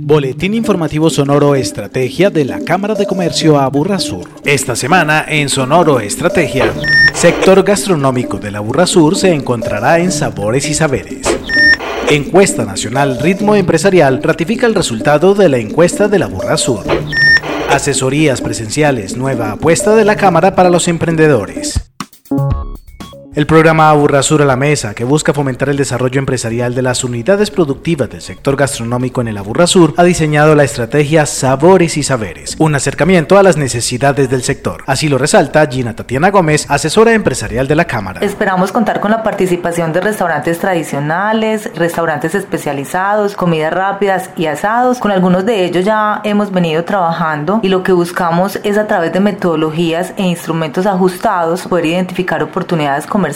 Boletín informativo Sonoro Estrategia de la Cámara de Comercio Aburra Sur. Esta semana en Sonoro Estrategia, sector gastronómico de la Aburra Sur se encontrará en Sabores y Saberes. Encuesta Nacional Ritmo Empresarial ratifica el resultado de la encuesta de la Burra Sur. Asesorías presenciales, nueva apuesta de la Cámara para los emprendedores. El programa Aburrasur a la Mesa, que busca fomentar el desarrollo empresarial de las unidades productivas del sector gastronómico en el Aburrasur, ha diseñado la estrategia Sabores y Saberes, un acercamiento a las necesidades del sector. Así lo resalta Gina Tatiana Gómez, asesora empresarial de la Cámara. Esperamos contar con la participación de restaurantes tradicionales, restaurantes especializados, comidas rápidas y asados. Con algunos de ellos ya hemos venido trabajando y lo que buscamos es a través de metodologías e instrumentos ajustados poder identificar oportunidades comerciales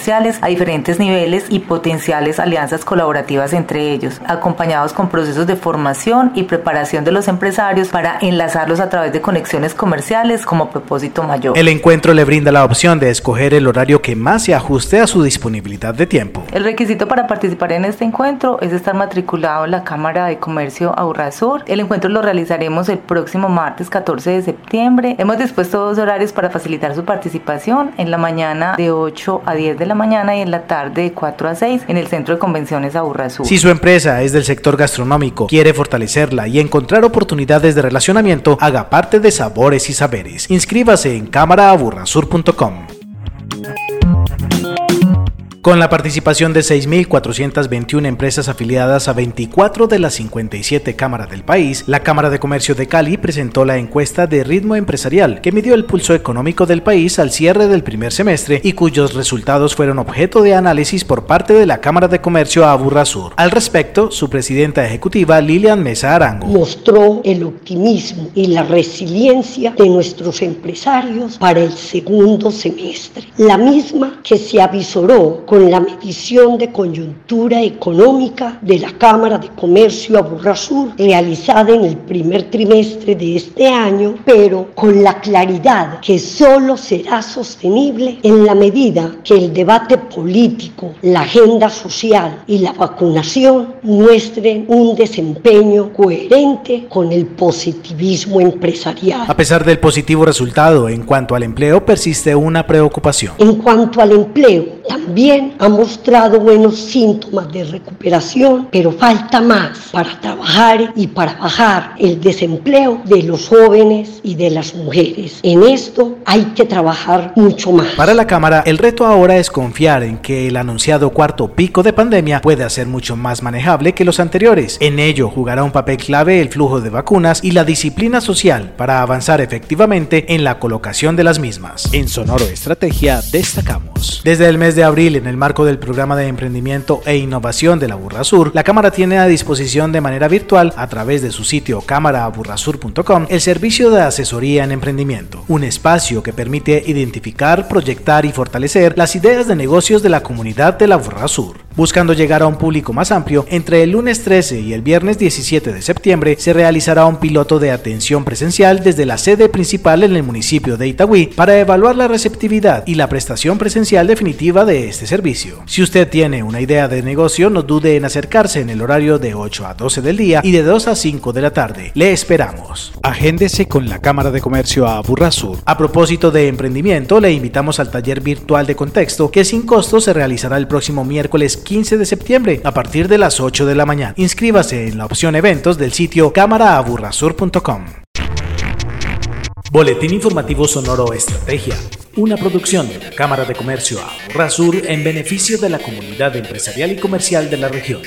a diferentes niveles y potenciales alianzas colaborativas entre ellos, acompañados con procesos de formación y preparación de los empresarios para enlazarlos a través de conexiones comerciales como propósito mayor. El encuentro le brinda la opción de escoger el horario que más se ajuste a su disponibilidad de tiempo. El requisito para participar en este encuentro es estar matriculado en la Cámara de Comercio Sur. El encuentro lo realizaremos el próximo martes 14 de septiembre. Hemos dispuesto dos horarios para facilitar su participación en la mañana de 8 a 10 de la mañana y en la tarde de 4 a 6 en el Centro de Convenciones Sur. Si su empresa es del sector gastronómico, quiere fortalecerla y encontrar oportunidades de relacionamiento, haga parte de Sabores y Saberes. Inscríbase en cámaraaburrasur.com. Con la participación de 6.421 empresas afiliadas a 24 de las 57 cámaras del país, la Cámara de Comercio de Cali presentó la encuesta de ritmo empresarial que midió el pulso económico del país al cierre del primer semestre y cuyos resultados fueron objeto de análisis por parte de la Cámara de Comercio Aburra Sur. Al respecto, su presidenta ejecutiva Lilian Mesa Arango mostró el optimismo y la resiliencia de nuestros empresarios para el segundo semestre, la misma que se avisoró con la medición de coyuntura económica de la Cámara de Comercio Aburrasur realizada en el primer trimestre de este año, pero con la claridad que solo será sostenible en la medida que el debate político, la agenda social y la vacunación muestren un desempeño coherente con el positivismo empresarial. A pesar del positivo resultado en cuanto al empleo, persiste una preocupación. En cuanto al empleo, también ha mostrado buenos síntomas de recuperación, pero falta más para trabajar y para bajar el desempleo de los jóvenes y de las mujeres. En esto hay que trabajar mucho más. Para la Cámara, el reto ahora es confiar en que el anunciado cuarto pico de pandemia puede ser mucho más manejable que los anteriores. En ello jugará un papel clave el flujo de vacunas y la disciplina social para avanzar efectivamente en la colocación de las mismas. En Sonoro Estrategia destacamos. Desde el mes de abril, en el marco del programa de emprendimiento e innovación de la Burra Sur, la Cámara tiene a disposición de manera virtual, a través de su sitio cámaraaburrasur.com, el servicio de asesoría en emprendimiento, un espacio que permite identificar, proyectar y fortalecer las ideas de negocios de la comunidad de la Burra Sur. Buscando llegar a un público más amplio, entre el lunes 13 y el viernes 17 de septiembre se realizará un piloto de atención presencial desde la sede principal en el municipio de Itagüí para evaluar la receptividad y la prestación presencial definitiva de este servicio. Si usted tiene una idea de negocio, no dude en acercarse en el horario de 8 a 12 del día y de 2 a 5 de la tarde. Le esperamos. Agéndese con la Cámara de Comercio a Burrasur. A propósito de emprendimiento, le invitamos al taller virtual de contexto que sin costo se realizará el próximo miércoles 15 de septiembre a partir de las 8 de la mañana. Inscríbase en la opción eventos del sitio cámaraaburrasur.com. Boletín informativo Sonoro Estrategia, una producción de la Cámara de Comercio Aburrasur en beneficio de la comunidad empresarial y comercial de la región.